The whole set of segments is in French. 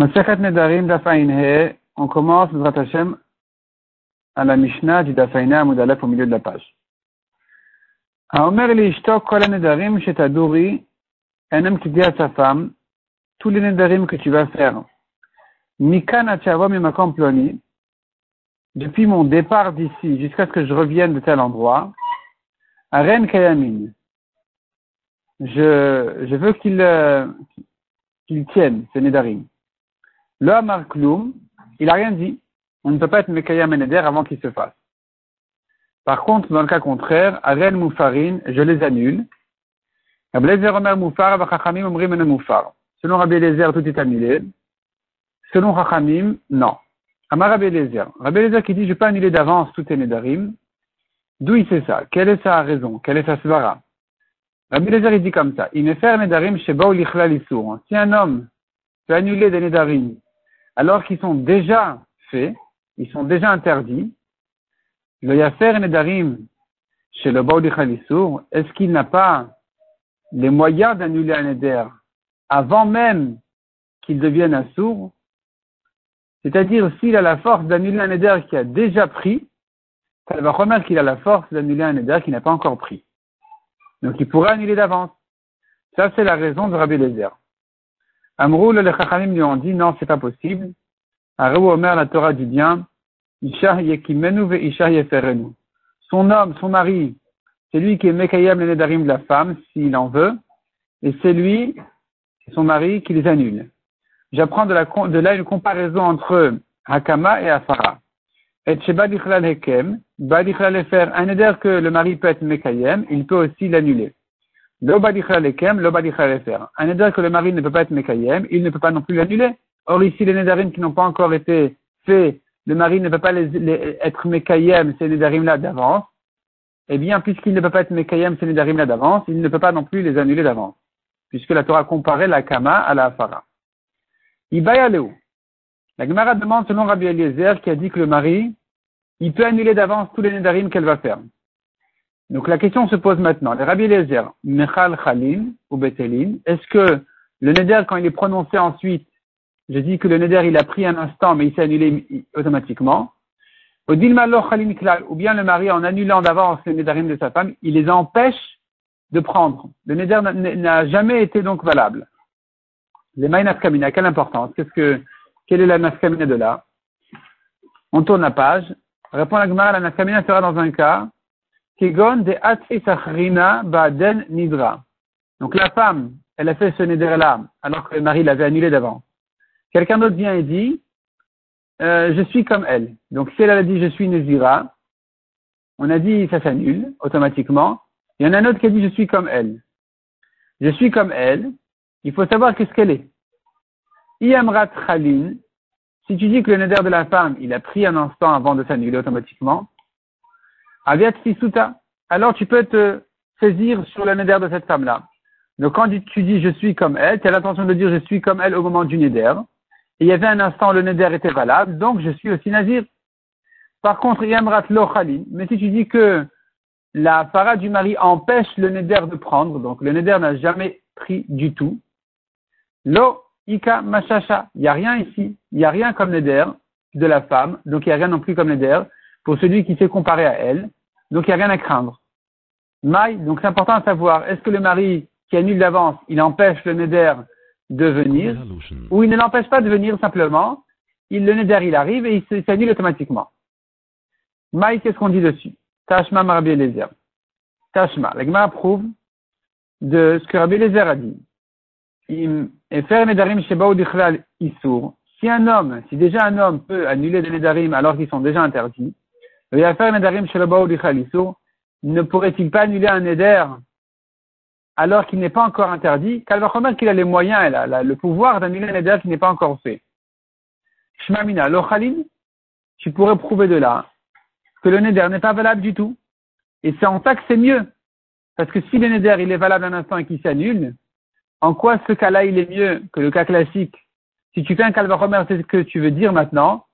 Nedarim on commence Hashem à la Mishnah du Dafainhe à Moudalef au milieu de la page. Omer un homme qui dit à sa femme, tous les Nedarim que tu vas faire, Mikan Ploni, depuis mon départ d'ici jusqu'à ce que je revienne de tel endroit, à Ren Kayamin, je, veux qu'il euh, qu'il tienne ces Nedarim. Le Amar Kloum, il n'a rien dit. On ne peut pas être Mekayam Neder avant qu'il se fasse. Par contre, dans le cas contraire, Aren Moufarin, je les annule. Selon Rabbi Eliezer, tout est annulé. Selon Chachamim, non. Amar Rabbi Eliezer. Rabbi Eliezer qui dit, je peux annuler d'avance tout est Nedarim. D'où il sait ça? Quelle est sa raison? Quelle est sa svara? Rabbi Eliezer, il dit comme ça. Il me fait Nedarim chez Si un homme peut annuler des Nedarim alors qu'ils sont déjà faits, ils sont déjà interdits, le Yafer Nedarim chez le Baudi Khalissour, est-ce qu'il n'a pas les moyens d'annuler un Neder avant même qu'il devienne un sourd? C'est-à-dire, s'il a la force d'annuler un Neder qui a déjà pris, ça va remettre qu'il a la force d'annuler un Neder qui n'a pas encore pris. Donc il pourrait annuler d'avance. Ça, c'est la raison de Rabbi Lezer. Amroul, les Chachamim lui ont dit, non, c'est pas possible. Omer, la Torah dit bien, Isha yekimenu ve Isha. Son homme, son mari, c'est lui qui est Mekayem le Nedarim de la femme, s'il en veut, et c'est lui, son mari, qui les annule. J'apprends de, là une comparaison entre Hakama et Afara. Et chez Badichlal Hekem, Badichlal faire un Neder que le mari peut être Mekayem, il peut aussi l'annuler. Un éder que le mari ne peut pas être Mekayem, il ne peut pas non plus l'annuler. Or ici, les Nedarim qui n'ont pas encore été faits, le mari ne peut pas être Mekayem, ces Nedarim-là d'avance. Eh bien, puisqu'il ne peut pas être Mekayem, ces Nedarim-là d'avance, il ne peut pas non plus les annuler d'avance. Puisque la Torah comparait la Kama à la Afara. Ibayaleu. La Gemara demande selon Rabbi Eliezer qui a dit que le mari, il peut annuler d'avance tous les Nedarim qu'elle va faire. Donc la question se pose maintenant. Les Rabbi Eliezer, Mechal Khalin ou Betelin, est-ce que le neder, quand il est prononcé ensuite, je dis que le neder, il a pris un instant, mais il s'est annulé automatiquement, ou bien le mari, en annulant d'avance les nedarim de sa femme, il les empêche de prendre. Le neder n'a jamais été donc valable. Les maïnafkamina, quelle importance? Qu'est-ce que, quelle est la nafkamina de là? On tourne la page. Répond la Gemara, la nafkamina sera dans un cas Donc la femme, elle a fait ce neder-là, alors que le mari l'avait annulé d'avant. Quelqu'un d'autre vient et dit, euh, je suis comme elle. Donc si elle a dit je suis Nezira, on a dit ça s'annule automatiquement. Il y en a un autre qui a dit je suis comme elle. Je suis comme elle, il faut savoir qu'est-ce qu'elle est. Iyamrat Khalin, si tu dis que le neder de la femme, il a pris un instant avant de s'annuler automatiquement, Alors tu peux te saisir sur le neder de cette femme-là. Donc quand tu dis je suis comme elle, tu as l'intention de dire je suis comme elle au moment du neder. Et il y avait un instant le neder était valable, donc je suis aussi nazir. Par contre, Yamrat lo mais si tu dis que la para du mari empêche le neder de prendre, donc le neder n'a jamais pris du tout, lo ika machacha, il n'y a rien ici, il n'y a rien comme neder de la femme, donc il n'y a rien non plus comme neder pour celui qui s'est comparé à elle. Donc il n'y a rien à craindre. Maï, donc c'est important à savoir, est-ce que le mari qui annule d'avance, il empêche le neder de venir, ou il ne l'empêche pas de venir simplement, il, le neder il arrive et il s'annule automatiquement. Maï, qu'est-ce qu'on dit dessus? Tashma Rabbi Eliezer. Tashma, l'Agma prouve de ce que Rabbi Eliezer a dit. Si un homme, si déjà un homme peut annuler des nedarim alors qu'ils sont déjà interdits, ne pourrait-il pas annuler un neder alors qu'il n'est pas encore interdit? Kalvachomer qu'il a les moyens, a le pouvoir d'annuler un neder qui n'est pas encore fait. Shmamina, l'ochalin, tu pourrais prouver de là que le neder n'est pas valable du tout. Et c'est en ça que c'est mieux. Parce que si le neder il est valable un instant et qu'il s'annule, en quoi ce cas-là il est mieux que le cas classique? Si tu fais un kalvachomer, c'est ce que tu veux dire maintenant.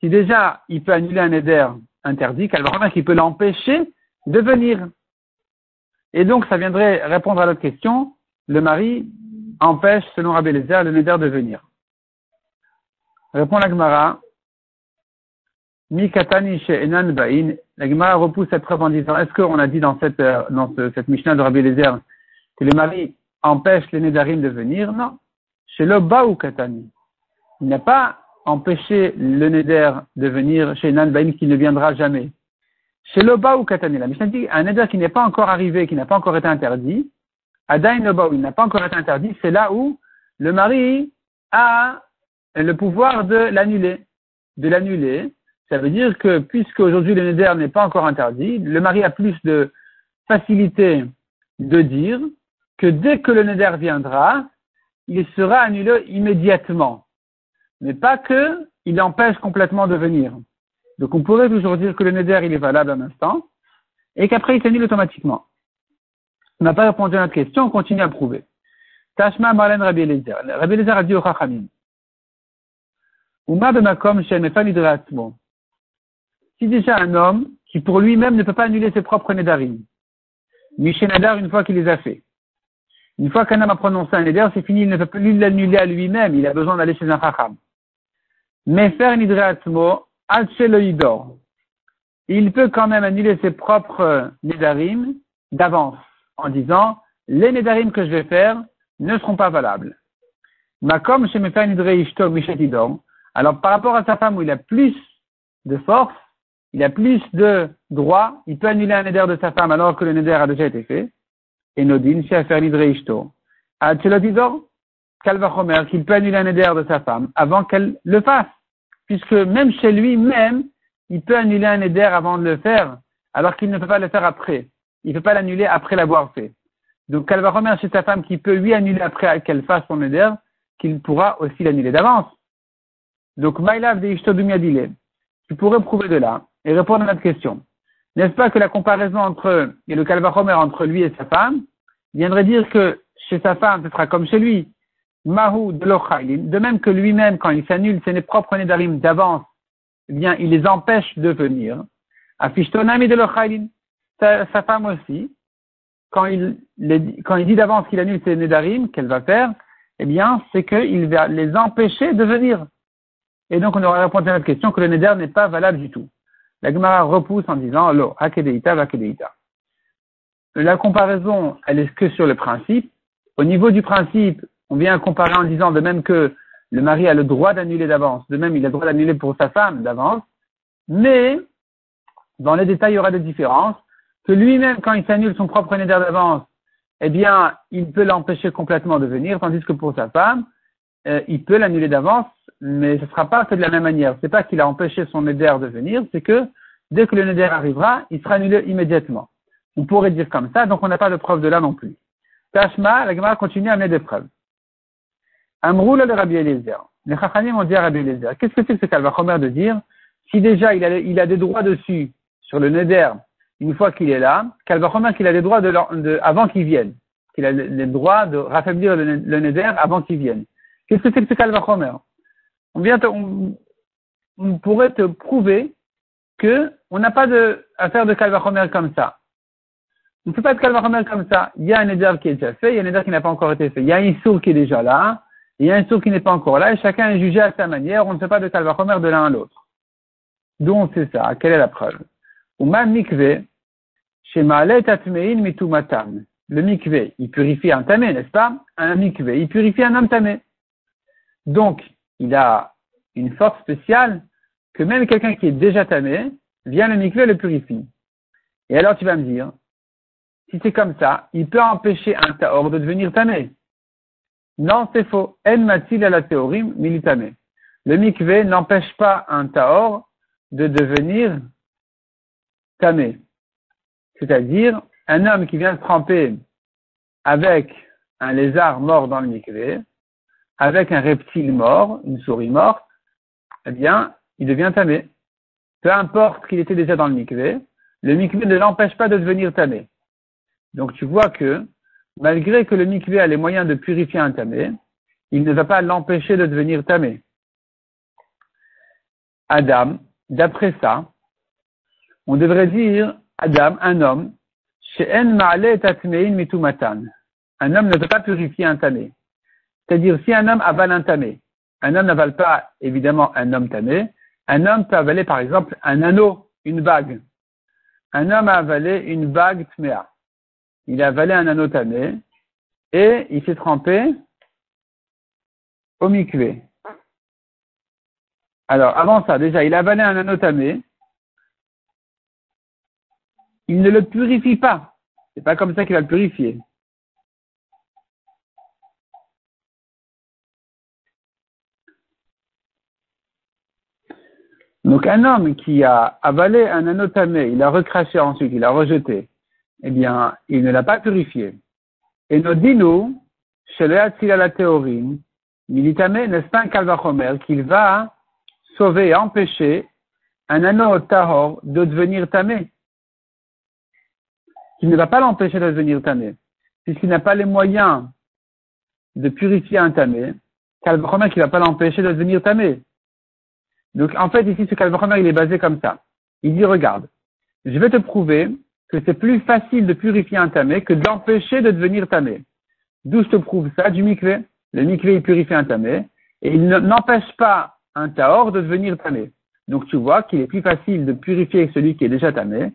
Si déjà il peut annuler un neder interdit, qu'elle qui peut l'empêcher de venir. Et donc, ça viendrait répondre à l'autre question, le mari empêche, selon Rabbi Lézer, le neder de venir. Répond la Gemara. Mi katani enan ba'in. La Gemara repousse cette preuve en disant, est-ce qu'on a dit dans cette, euh, dans Mishnah de Rabbi Lézer que le mari empêche les Nédarim de venir? Non. Chez le ou katani. Il n'a pas empêché le Néder de venir chez Enan Ba'in qui ne viendra jamais. Chez le ou katani. La Mishnah dit, un Néder qui n'est pas encore arrivé, qui n'a pas encore été interdit, Adain il n'a pas encore été interdit, c'est là où le mari a le pouvoir de l'annuler. De l'annuler, ça veut dire que puisque aujourd'hui le neder n'est pas encore interdit, le mari a plus de facilité de dire que dès que le neder viendra, il sera annulé immédiatement. Mais pas que il empêche complètement de venir. Donc on pourrait toujours dire que le neder il est valable un instant et qu'après il s'annule automatiquement. On n'a pas répondu à notre question, on continue à prouver. Tashma Marlen Rabbi Eliezer. Rabbi Eliezer a dit au Chachamim. Uma bemakom. Si déjà un homme qui pour lui-même ne peut pas annuler ses propres nedarim, Mishenadar une fois qu'il les a fait. Une fois qu'un homme a prononcé un neder, c'est fini, il ne peut plus l'annuler à lui-même, il a besoin d'aller chez un chacham. Faire un idratmo, il peut quand même annuler ses propres nedarim d'avance, en disant, les nedarim que je vais faire ne seront pas valables. Makom chez Ishto Alors, par rapport à sa femme où il a plus de force, il a plus de droit, il peut annuler un neder de sa femme alors que le neder a déjà été fait. Et Nodin, chez Afer Nidre Ishto. Kalvachomer, qu'il peut annuler un neder de sa femme avant qu'elle le fasse. Puisque même chez lui-même, il peut annuler un neder avant de le faire, alors qu'il ne peut pas le faire après. Il ne peut pas l'annuler après l'avoir fait. Donc, elle va remercier sa femme qui peut lui annuler après qu'elle fasse son éder, qu'il pourra aussi l'annuler d'avance. Donc, Maïlav de dile. Tu pourrais prouver de là et répondre à notre question. N'est-ce pas que la comparaison entre, et le Kalvachomer entre lui et sa femme, viendrait dire que chez sa femme, ce sera comme chez lui. Mahou de De même que lui-même, quand il s'annule ses propres Nedarim d'avance, eh bien, il les empêche de venir. Afishtonami de sa, sa femme aussi, quand il, dit d'avance qu'il annule ses Nédarim, qu'elle va faire, eh bien, c'est qu'il va les empêcher de venir. Et donc, on aura répondu à notre question que le Néder n'est pas valable du tout. La Gemara repousse en disant, lo, hakedeita, vakedeita. La comparaison, elle est que sur le principe. Au niveau du principe, on vient comparer en disant de même que le mari a le droit d'annuler d'avance, de même il a le droit d'annuler pour sa femme d'avance, mais dans les détails, il y aura des différences que lui-même, quand il s'annule son propre néder d'avance, eh bien, il peut l'empêcher complètement de venir, tandis que pour sa femme, euh, il peut l'annuler d'avance, mais ce ne sera pas fait de la même manière. C'est pas qu'il a empêché son néder de venir, c'est que dès que le néder arrivera, il sera annulé immédiatement. On pourrait dire comme ça, donc on n'a pas de preuve de là non plus. Tashma, la Gemara continue à amener des preuves. Amroul le Rabbi Eliezer. Les Chachanim ont dit à Rabbi Eliezer, qu'est-ce que c'est que ce qu'Alvachomer de dire? Si déjà il a, il a des droits dessus sur le néder une fois qu'il est là, Kalvachomer qu'il a les droits de, de avant qu'il vienne, qu'il a les droits de raffaiblir le, neder avant qu'il vienne. Qu'est-ce que c'est que ce Kalvachomer on, vient on, pourrait te prouver que on n'a pas de affaire de Kalvachomer comme ça. On ne peut pas de Kalvachomer comme ça. Il y a un neder qui est déjà fait, il y a un neder qui n'a pas encore été fait. Il y a un sourd qui est déjà là, il y a un sourd qui n'est pas encore là, et chacun est jugé à sa manière. On ne fait pas de Kalvachomer de l'un à l'autre. Donc c'est ça. Quelle est la preuve? Mikve, mitumatam. Le mikve, il purifie un tamé, n'est-ce pas? Un mikve, il purifie un homme tamé. Donc, il a une force spéciale que même quelqu'un qui est déjà tamé, vient le mikve et le purifie. Et alors tu vas me dire, si c'est comme ça, il peut empêcher un taor de devenir tamé. Non, c'est faux. En matil la théorie, militamé. Le mikve n'empêche pas un taor de devenir tamé. C'est-à-dire, un homme qui vient se tremper avec un lézard mort dans le mikvé, avec un reptile mort, une souris morte, eh bien, il devient tamé. Peu importe qu'il était déjà dans le mikvé, le mikvé ne l'empêche pas de devenir tamé. Donc tu vois que, malgré que le mikvé a les moyens de purifier un tamé, il ne va pas l'empêcher de devenir tamé. Adam, d'après ça, on devrait dire Adam, un homme, un homme ne peut pas purifier un tamé. C'est-à-dire, si un homme avale un tamé, un homme n'avale pas évidemment un homme tamé. Un homme peut avaler par exemple un anneau, une bague. Un homme a avalé une bague tméa. Il a avalé un anneau tamé et il s'est trempé au mikvé. Alors, avant ça, déjà, il a avalé un anneau tamé. Il ne le purifie pas. C'est pas comme ça qu'il va le purifier. Donc un homme qui a avalé un anneau tamé, il a recraché ensuite, il a rejeté, eh bien, il ne l'a pas purifié. Et nous dit-nous, chez le la théorie, militamé, n'est-ce pas un calvachomer qu'il va sauver empêcher un anneau tahor de devenir tamé? Qu'il ne va pas l'empêcher de devenir tamé, puisqu'il n'a pas les moyens de purifier un tamé, calvachomer qui ne va pas l'empêcher de devenir tamé. Donc, en fait, ici, ce Kalvachomer, il est basé comme ça. Il dit, regarde, je vais te prouver que c'est plus facile de purifier un tamé que d'empêcher de devenir tamé. D'où je te prouve ça Du mikvé. Le mikvé, il purifie un tamé et il n'empêche pas un taor de devenir tamé. Donc, tu vois qu'il est plus facile de purifier celui qui est déjà tamé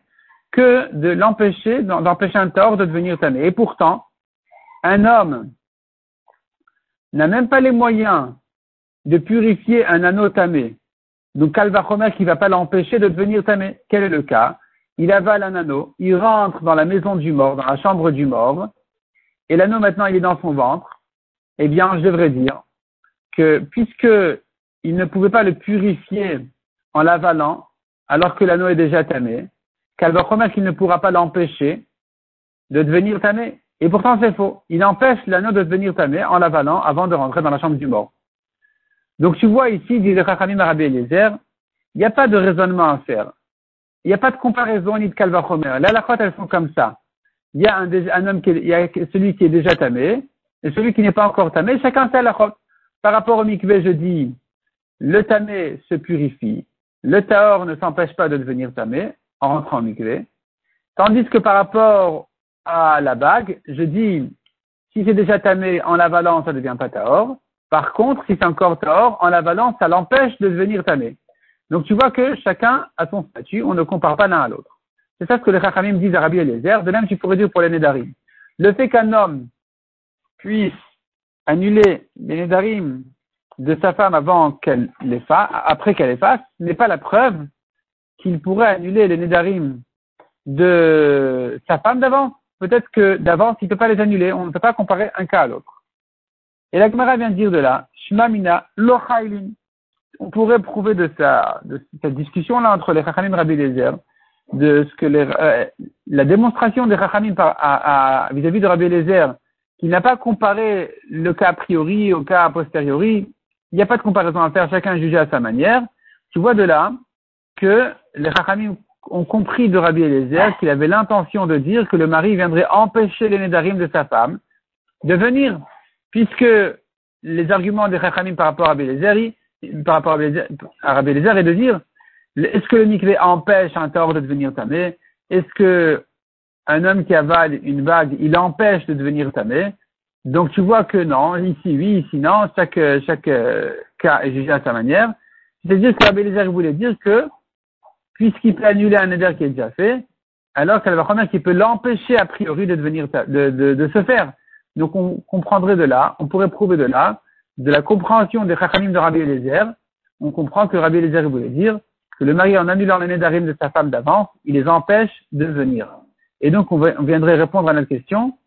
que de l'empêcher, d'empêcher un taor de devenir tamé. Et pourtant, un homme n'a même pas les moyens de purifier un anneau tamé donc, Kalvachomer qui ne va pas l'empêcher de devenir tamé. Quel est le cas? Il avale un anneau, il rentre dans la maison du mort, dans la chambre du mort, et l'anneau maintenant il est dans son ventre. Eh bien, je devrais dire que puisque il ne pouvait pas le purifier en l'avalant, alors que l'anneau est déjà tamé, Kalvachomer qu'il ne pourra pas l'empêcher de devenir tamé. Et pourtant, c'est faux. Il empêche l'anneau de devenir tamé en l'avalant avant de rentrer dans la chambre du mort. Donc tu vois ici, dit le Chachamim Arabi Eliezer, il n'y a pas de raisonnement à faire. Il n'y a pas de comparaison ni de calvachomer. Là, la elles sont comme ça. Il y a un, homme qui est, celui qui est déjà tamé et celui qui n'est pas encore tamé. Chacun sait la Par rapport au mikvé, je dis, le tamé se purifie. Le taor ne s'empêche pas de devenir tamé en rentrant au mikvé. Tandis que par rapport à la bague, je dis, si c'est déjà tamé en l'avalant, ça ne devient pas taor. Par contre, si c'est encore tort, en l'avalant, ça l'empêche de devenir tamé. Donc tu vois que chacun a son statut, on ne compare pas l'un à l'autre. C'est ça ce que les Chachamim disent à Rabbi Eliezer, de même tu pourrais dire pour les Nédarim. Le fait qu'un homme puisse annuler les Nédarim de sa femme avant qu'elle les fasse, après qu'elle les fasse, n'est pas la preuve qu'il pourrait annuler les Nédarim de sa femme d'avant. Peut-être que d'avance, il ne peut pas les annuler. On ne peut pas comparer un cas à l'autre. Et la Gemara vient de dire de là, Shmamina lochailin. On pourrait prouver de, sa, de cette discussion-là entre les Chachamim et Rabbi Eliezer, de ce que les, euh, la démonstration des Chachamim vis-à-vis de Rabbi Eliezer, qui n'a pas comparé le cas a priori au cas a posteriori, il n'y a pas de comparaison à faire, chacun juge à sa manière. Tu vois de là que les Chachamim ont compris de Rabbi Eliezer qu'il avait l'intention de dire que le mari viendrait empêcher les Nédarim de sa femme de venir puisque les arguments des Chachamim par rapport à Rabbi par rapport à Rabbi est de dire, est-ce que le mikvé empêche un tort de devenir tamé? Est-ce que un homme qui avale une bague, il empêche de devenir tamé? Donc tu vois que non, ici oui, ici non, chaque, chaque euh, cas est jugé à sa manière. C'est-à-dire que Rabbi voulait dire que, puisqu'il peut annuler un éder qui est déjà fait, alors qu'elle va qu'il peut l'empêcher a priori de devenir, de, de, de se faire. Donc on comprendrait de là, on pourrait prouver de là, de la compréhension des Chachamim de Rabbi Eliezer, on comprend que Rabbi Eliezer voulait dire que le mari, en annulant l'année d'arim de sa femme d'avance, il les empêche de venir. Et donc, on, viendrait répondre à notre question.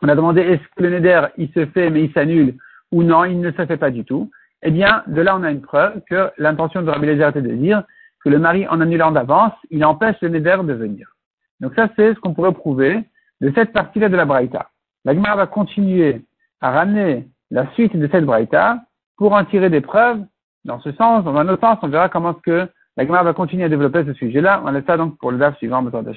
On a demandé est-ce que le neder, il se fait mais il s'annule ou non, il ne se fait pas du tout. Eh bien, de là, on a une preuve que l'intention de Rabbi Eliezer était de dire que le mari, en annulant d'avance, il empêche le neder de venir. Donc ça, c'est ce qu'on pourrait prouver de cette partie-là de la Braïta. La Gemara va continuer à ramener la suite de cette braïta pour en tirer des preuves dans ce sens. Dans un autre sens, on verra comment est-ce que la Gemara va continuer à développer ce sujet-là. On laisse ça donc pour le DAF suivant, besoin de